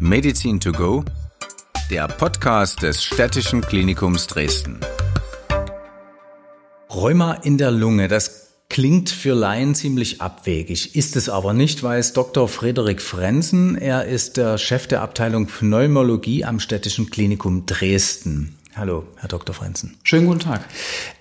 Medizin to go, der Podcast des Städtischen Klinikums Dresden. Rheuma in der Lunge, das klingt für Laien ziemlich abwegig, ist es aber nicht, weiß Dr. Frederik Frenzen. Er ist der Chef der Abteilung Pneumologie am Städtischen Klinikum Dresden. Hallo, Herr Dr. Frenzen. Schönen guten Tag.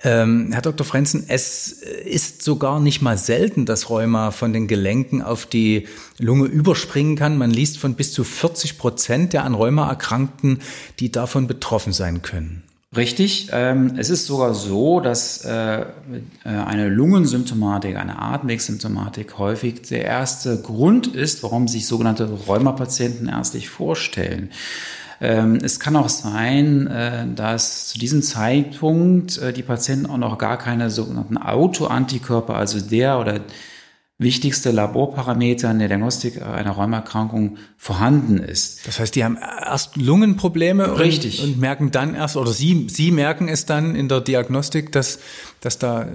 Ähm, Herr Dr. Frenzen, es ist sogar nicht mal selten, dass Rheuma von den Gelenken auf die Lunge überspringen kann. Man liest von bis zu 40 Prozent der an Rheuma Erkrankten, die davon betroffen sein können. Richtig. Ähm, es ist sogar so, dass äh, äh, eine Lungensymptomatik, eine Atemwegssymptomatik häufig der erste Grund ist, warum sich sogenannte Rheumapatienten ärztlich vorstellen. Ähm, es kann auch sein, äh, dass zu diesem Zeitpunkt äh, die Patienten auch noch gar keine sogenannten Autoantikörper, also der oder wichtigste Laborparameter in der Diagnostik einer Rheumerkrankung vorhanden ist. Das heißt, die haben erst Lungenprobleme Richtig. Und, und merken dann erst, oder Sie, Sie merken es dann in der Diagnostik, dass, dass da äh,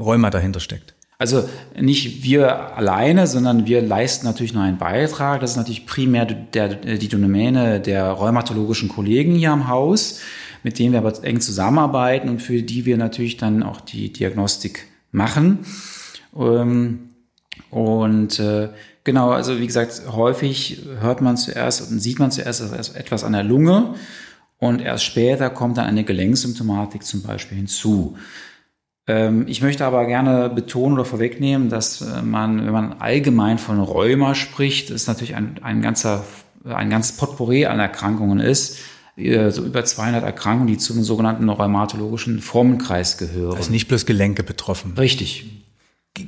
Rheuma dahinter steckt. Also nicht wir alleine, sondern wir leisten natürlich noch einen Beitrag. Das ist natürlich primär der, die Domäne der rheumatologischen Kollegen hier am Haus, mit denen wir aber eng zusammenarbeiten und für die wir natürlich dann auch die Diagnostik machen. Ähm, und äh, genau, also wie gesagt, häufig hört man zuerst und sieht man zuerst etwas an der Lunge und erst später kommt dann eine Gelenksymptomatik zum Beispiel hinzu. Ähm, ich möchte aber gerne betonen oder vorwegnehmen, dass äh, man, wenn man allgemein von Rheuma spricht, es natürlich ein, ein ganzer, ein ganzes Potpourri an Erkrankungen ist, äh, so über 200 Erkrankungen, die zum sogenannten rheumatologischen Formenkreis gehören. Also nicht bloß Gelenke betroffen. Richtig.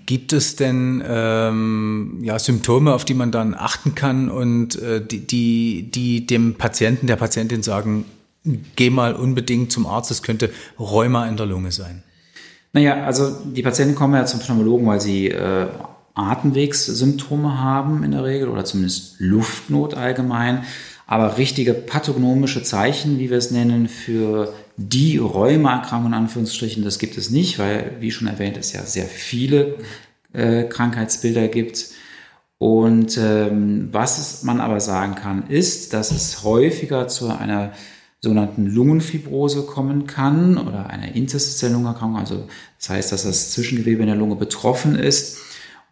Gibt es denn ähm, ja, Symptome, auf die man dann achten kann und äh, die, die, die dem Patienten, der Patientin sagen, geh mal unbedingt zum Arzt, es könnte Rheuma in der Lunge sein? Naja, also die Patienten kommen ja zum Pneumologen, weil sie äh, Atemwegssymptome haben in der Regel oder zumindest Luftnot allgemein. Aber richtige pathognomische Zeichen, wie wir es nennen, für die Rheumaerkrankung in Anführungsstrichen, das gibt es nicht, weil, wie schon erwähnt, es ja sehr viele äh, Krankheitsbilder gibt. Und ähm, was man aber sagen kann, ist, dass es häufiger zu einer sogenannten Lungenfibrose kommen kann oder einer interstitiellen Lungenerkrankung. Also das heißt, dass das Zwischengewebe in der Lunge betroffen ist.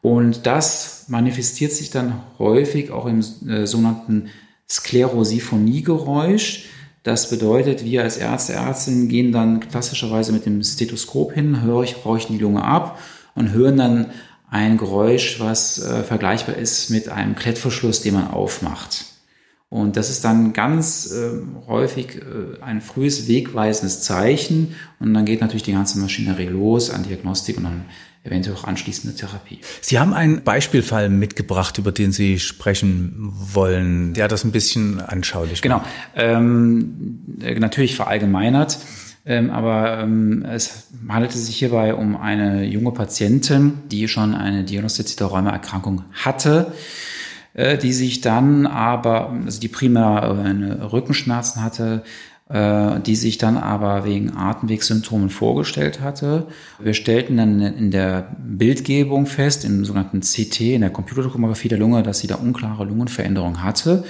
Und das manifestiert sich dann häufig auch im äh, sogenannten Sklerosiphonie-Geräusch. Das bedeutet, wir als Ärzte, Ärztinnen gehen dann klassischerweise mit dem Stethoskop hin, horchen die Lunge ab und hören dann ein Geräusch, was äh, vergleichbar ist mit einem Klettverschluss, den man aufmacht. Und das ist dann ganz äh, häufig äh, ein frühes wegweisendes Zeichen. Und dann geht natürlich die ganze Maschinerie los an Diagnostik und dann eventuell auch anschließende Therapie. Sie haben einen Beispielfall mitgebracht, über den Sie sprechen wollen, der das ein bisschen anschaulich Genau. Ähm, äh, natürlich verallgemeinert. Ähm, aber ähm, es handelte sich hierbei um eine junge Patientin, die schon eine diagnostizierte Rheumaerkrankung hatte die sich dann aber, also die primär äh, Rückenschmerzen hatte, äh, die sich dann aber wegen Atemwegssymptomen vorgestellt hatte. Wir stellten dann in der Bildgebung fest, im sogenannten CT, in der Computertomographie der Lunge, dass sie da unklare Lungenveränderungen hatte.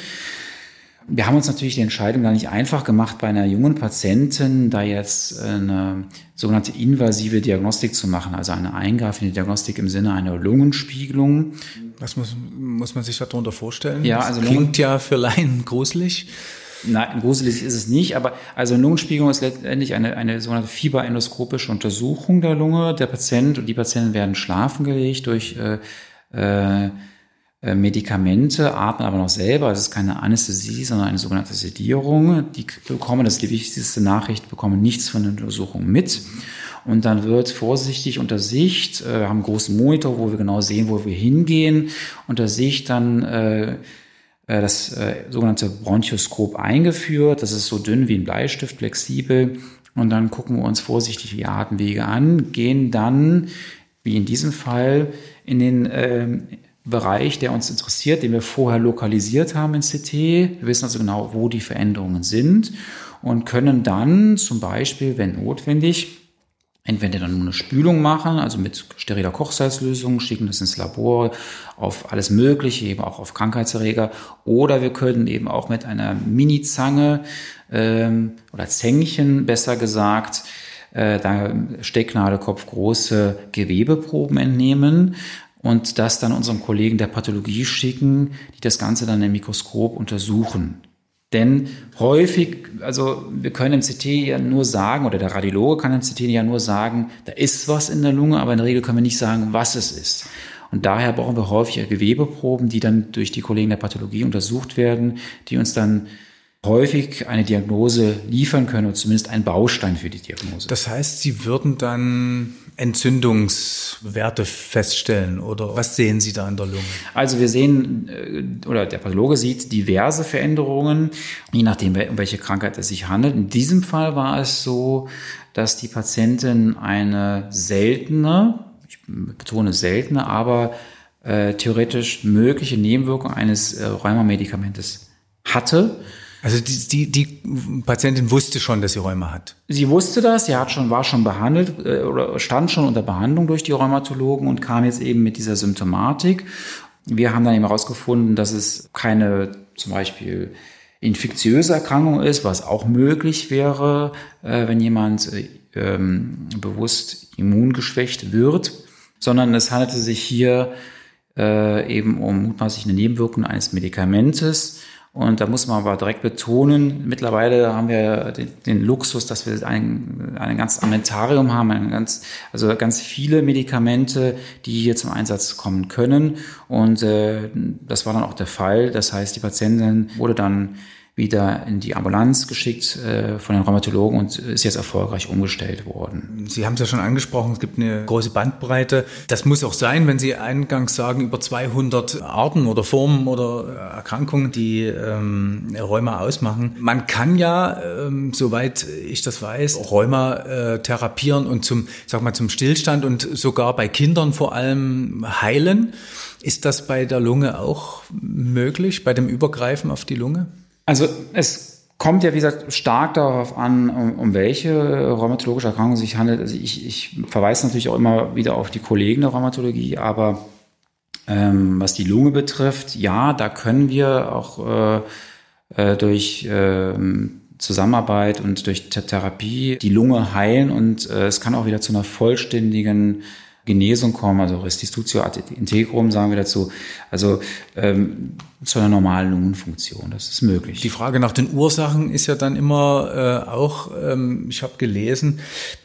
Wir haben uns natürlich die Entscheidung da nicht einfach gemacht, bei einer jungen Patientin da jetzt eine sogenannte invasive Diagnostik zu machen, also eine eingreifende Diagnostik im Sinne einer Lungenspiegelung. Was muss, muss man sich darunter vorstellen? Ja, also das klingt ja für Laien gruselig. Nein, gruselig ist es nicht, aber also Lungenspiegelung ist letztendlich eine, eine sogenannte fieberendoskopische Untersuchung der Lunge. Der Patient und die Patienten werden schlafen gelegt durch äh, äh, äh, Medikamente, atmen aber noch selber. Es ist keine Anästhesie, sondern eine sogenannte Sedierung. Die bekommen, das ist die wichtigste Nachricht, bekommen nichts von der Untersuchung mit. Und dann wird vorsichtig unter Sicht, äh, haben einen großen Monitor, wo wir genau sehen, wo wir hingehen, unter Sicht dann äh, äh, das äh, sogenannte Bronchoskop eingeführt. Das ist so dünn wie ein Bleistift, flexibel. Und dann gucken wir uns vorsichtig die Atemwege an, gehen dann, wie in diesem Fall, in den äh, Bereich, der uns interessiert, den wir vorher lokalisiert haben in CT. Wir wissen also genau, wo die Veränderungen sind und können dann zum Beispiel, wenn notwendig, entweder dann nur eine Spülung machen, also mit steriler Kochsalzlösung, schicken das ins Labor auf alles Mögliche, eben auch auf Krankheitserreger. Oder wir können eben auch mit einer Mini-Zange ähm, oder Zängchen besser gesagt, äh, da Stecknadelkopf große Gewebeproben entnehmen und das dann unserem Kollegen der Pathologie schicken, die das Ganze dann im Mikroskop untersuchen. Denn häufig, also wir können im CT ja nur sagen, oder der Radiologe kann im CT ja nur sagen, da ist was in der Lunge, aber in der Regel können wir nicht sagen, was es ist. Und daher brauchen wir häufig Gewebeproben, die dann durch die Kollegen der Pathologie untersucht werden, die uns dann häufig eine Diagnose liefern können oder zumindest einen Baustein für die Diagnose. Das heißt, Sie würden dann Entzündungswerte feststellen oder was sehen Sie da in der Lunge? Also wir sehen äh, oder der Pathologe sieht diverse Veränderungen, je nachdem, um welche Krankheit es sich handelt. In diesem Fall war es so, dass die Patientin eine seltene, ich betone seltene, aber äh, theoretisch mögliche Nebenwirkung eines äh, Rheumamedikamentes hatte also die, die, die Patientin wusste schon, dass sie Rheuma hat. Sie wusste das, sie hat schon, war schon behandelt äh, oder stand schon unter Behandlung durch die Rheumatologen und kam jetzt eben mit dieser Symptomatik. Wir haben dann eben herausgefunden, dass es keine zum Beispiel infektiöse Erkrankung ist, was auch möglich wäre, äh, wenn jemand äh, ähm, bewusst immungeschwächt wird, sondern es handelte sich hier eben um mutmaßlich eine Nebenwirkung eines Medikamentes, und da muss man aber direkt betonen, mittlerweile haben wir den, den Luxus, dass wir ein, ein ganz Armentarium haben, ein ganz, also ganz viele Medikamente, die hier zum Einsatz kommen können. Und äh, das war dann auch der Fall. Das heißt, die Patientin wurde dann wieder in die Ambulanz geschickt äh, von den Rheumatologen und ist jetzt erfolgreich umgestellt worden. Sie haben es ja schon angesprochen, es gibt eine große Bandbreite. Das muss auch sein, wenn Sie eingangs sagen, über 200 Arten oder Formen oder Erkrankungen, die ähm, Rheuma ausmachen. Man kann ja, ähm, soweit ich das weiß, Rheuma äh, therapieren und zum, sag mal, zum Stillstand und sogar bei Kindern vor allem heilen. Ist das bei der Lunge auch möglich, bei dem Übergreifen auf die Lunge? Also es kommt ja, wie gesagt, stark darauf an, um, um welche rheumatologische Erkrankung es sich handelt. Also ich, ich verweise natürlich auch immer wieder auf die Kollegen der Rheumatologie, aber ähm, was die Lunge betrifft, ja, da können wir auch äh, äh, durch äh, Zusammenarbeit und durch Therapie die Lunge heilen und äh, es kann auch wieder zu einer vollständigen Genesung kommen, also Restitutio ad integrum sagen wir dazu, also ähm, zu einer normalen Lungenfunktion. Das ist möglich. Die Frage nach den Ursachen ist ja dann immer äh, auch, ähm, ich habe gelesen,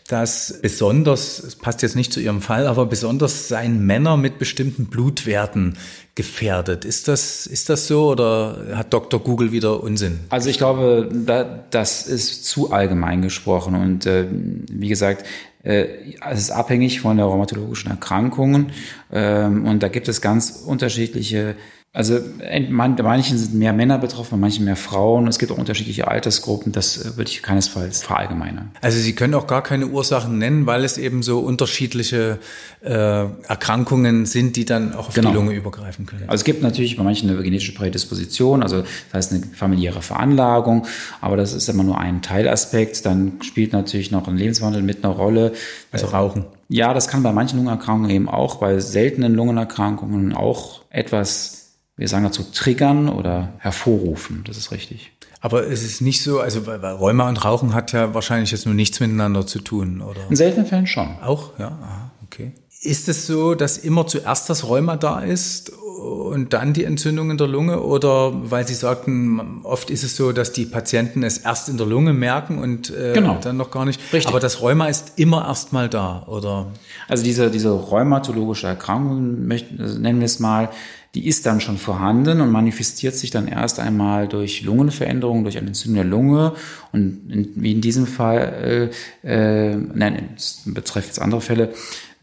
dass besonders, es passt jetzt nicht zu Ihrem Fall, aber besonders seien Männer mit bestimmten Blutwerten gefährdet. Ist das, ist das so oder hat Dr. Google wieder Unsinn? Also ich glaube, da, das ist zu allgemein gesprochen und äh, wie gesagt, es ist abhängig von der rheumatologischen Erkrankungen ähm, und da gibt es ganz unterschiedliche also manchen sind mehr Männer betroffen, manchen mehr Frauen. Es gibt auch unterschiedliche Altersgruppen. Das äh, würde ich keinesfalls verallgemeinern. Also Sie können auch gar keine Ursachen nennen, weil es eben so unterschiedliche äh, Erkrankungen sind, die dann auch auf genau. die Lunge übergreifen können. Also es gibt natürlich bei manchen eine genetische Prädisposition, also das heißt eine familiäre Veranlagung, aber das ist immer nur ein Teilaspekt. Dann spielt natürlich noch ein Lebenswandel mit einer Rolle. Also Rauchen. Ja, das kann bei manchen Lungenerkrankungen eben auch, bei seltenen Lungenerkrankungen auch etwas wir sagen dazu triggern oder hervorrufen. Das ist richtig. Aber es ist nicht so, also weil Rheuma und Rauchen hat ja wahrscheinlich jetzt nur nichts miteinander zu tun, oder? In seltenen Fällen schon. Auch, ja, aha, okay. Ist es so, dass immer zuerst das Rheuma da ist und dann die Entzündung in der Lunge? Oder weil Sie sagten, oft ist es so, dass die Patienten es erst in der Lunge merken und äh, genau. dann noch gar nicht. Richtig. Aber das Rheuma ist immer erst mal da, oder? Also diese, diese rheumatologische Erkrankung, nennen wir es mal, die ist dann schon vorhanden und manifestiert sich dann erst einmal durch Lungenveränderungen, durch eine Entzündung der Lunge und in, wie in diesem Fall, äh, äh, nein, das betrifft jetzt andere Fälle,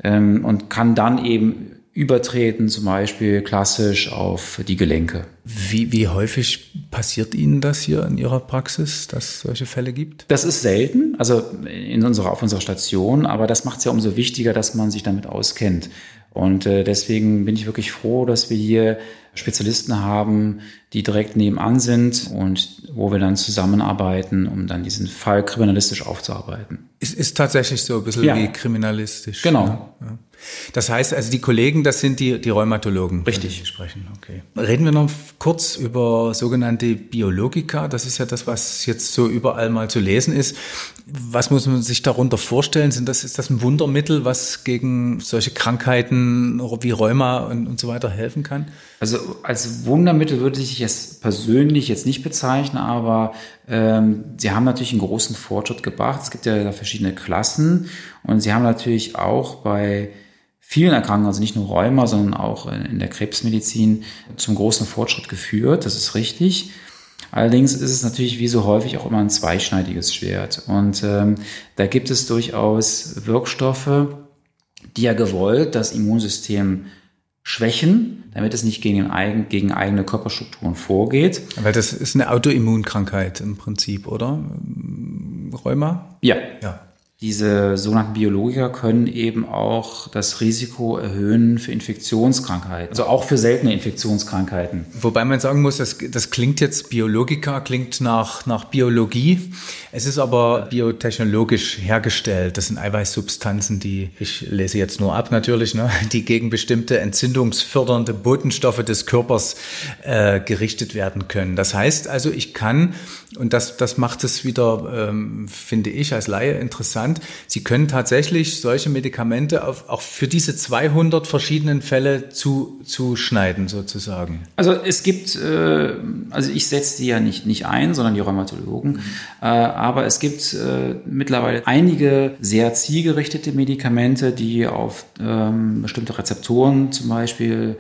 ähm, und kann dann eben übertreten, zum Beispiel klassisch auf die Gelenke. Wie, wie häufig passiert Ihnen das hier in Ihrer Praxis, dass es solche Fälle gibt? Das ist selten, also in unserer, auf unserer Station, aber das macht es ja umso wichtiger, dass man sich damit auskennt. Und äh, deswegen bin ich wirklich froh, dass wir hier Spezialisten haben, die direkt nebenan sind und wo wir dann zusammenarbeiten, um dann diesen Fall kriminalistisch aufzuarbeiten. Es ist tatsächlich so ein bisschen ja. wie kriminalistisch. Genau. Ja. Das heißt also, die Kollegen, das sind die, die Rheumatologen. Richtig. sprechen, okay. Reden wir noch kurz über sogenannte Biologika. Das ist ja das, was jetzt so überall mal zu lesen ist. Was muss man sich darunter vorstellen? Sind das, ist das ein Wundermittel, was gegen solche Krankheiten wie Rheuma und, und so weiter helfen kann? Also als Wundermittel würde ich es persönlich jetzt nicht bezeichnen, aber ähm, sie haben natürlich einen großen Fortschritt gebracht. Es gibt ja da verschiedene Klassen und sie haben natürlich auch bei vielen Erkrankungen, also nicht nur Rheuma, sondern auch in der Krebsmedizin zum großen Fortschritt geführt. Das ist richtig. Allerdings ist es natürlich wie so häufig auch immer ein zweischneidiges Schwert. Und ähm, da gibt es durchaus Wirkstoffe, die ja gewollt das Immunsystem schwächen, damit es nicht gegen, eigen, gegen eigene Körperstrukturen vorgeht. Weil das ist eine Autoimmunkrankheit im Prinzip, oder? Rheuma? Ja. ja. Diese sogenannten Biologiker können eben auch das Risiko erhöhen für Infektionskrankheiten, also auch für seltene Infektionskrankheiten. Wobei man sagen muss, das, das klingt jetzt Biologiker, klingt nach, nach Biologie. Es ist aber biotechnologisch hergestellt. Das sind Eiweißsubstanzen, die, ich lese jetzt nur ab natürlich, ne, die gegen bestimmte entzündungsfördernde Botenstoffe des Körpers äh, gerichtet werden können. Das heißt also, ich kann, und das, das macht es wieder, ähm, finde ich, als Laie interessant, interessant. Sie können tatsächlich solche Medikamente auf, auch für diese 200 verschiedenen Fälle zu, zuschneiden, sozusagen. Also es gibt, äh, also ich setze die ja nicht, nicht ein, sondern die Rheumatologen. Äh, aber es gibt äh, mittlerweile einige sehr zielgerichtete Medikamente, die auf ähm, bestimmte Rezeptoren zum Beispiel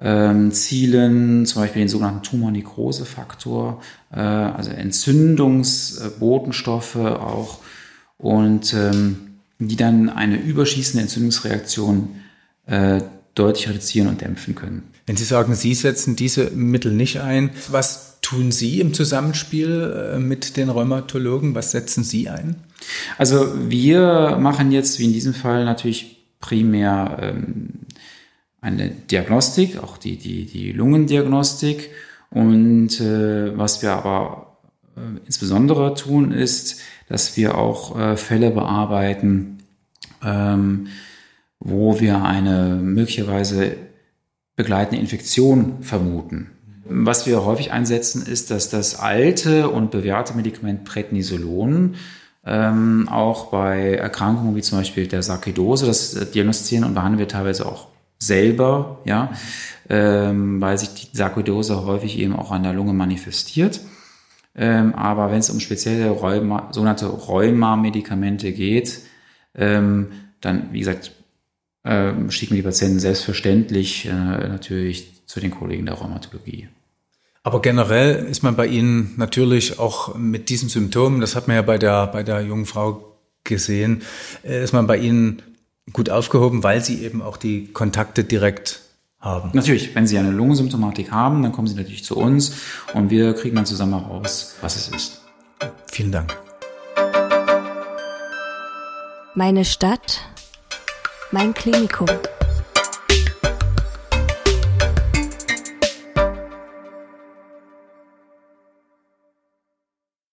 ähm, zielen, zum Beispiel den sogenannten Tumornekrosefaktor, äh, also Entzündungsbotenstoffe auch und ähm, die dann eine überschießende Entzündungsreaktion äh, deutlich reduzieren und dämpfen können. Wenn Sie sagen, Sie setzen diese Mittel nicht ein, was tun Sie im Zusammenspiel äh, mit den Rheumatologen? Was setzen Sie ein? Also wir machen jetzt, wie in diesem Fall, natürlich primär ähm, eine Diagnostik, auch die, die, die Lungendiagnostik. Und äh, was wir aber insbesondere tun, ist, dass wir auch äh, Fälle bearbeiten, ähm, wo wir eine möglicherweise begleitende Infektion vermuten. Was wir häufig einsetzen, ist, dass das alte und bewährte Medikament Prednisolon ähm, auch bei Erkrankungen wie zum Beispiel der Sarkoidose, das äh, diagnostizieren und behandeln wir teilweise auch selber, ja, ähm, weil sich die Sarkoidose häufig eben auch an der Lunge manifestiert. Ähm, aber wenn es um spezielle Rheuma, sogenannte Rheuma-Medikamente geht, ähm, dann, wie gesagt, ähm, schicken die Patienten selbstverständlich äh, natürlich zu den Kollegen der Rheumatologie. Aber generell ist man bei Ihnen natürlich auch mit diesen Symptomen, das hat man ja bei der, bei der jungen Frau gesehen, äh, ist man bei Ihnen gut aufgehoben, weil Sie eben auch die Kontakte direkt haben. Natürlich, wenn Sie eine Lungensymptomatik haben, dann kommen Sie natürlich zu uns und wir kriegen dann zusammen heraus, was es ist. Vielen Dank. Meine Stadt, mein Klinikum.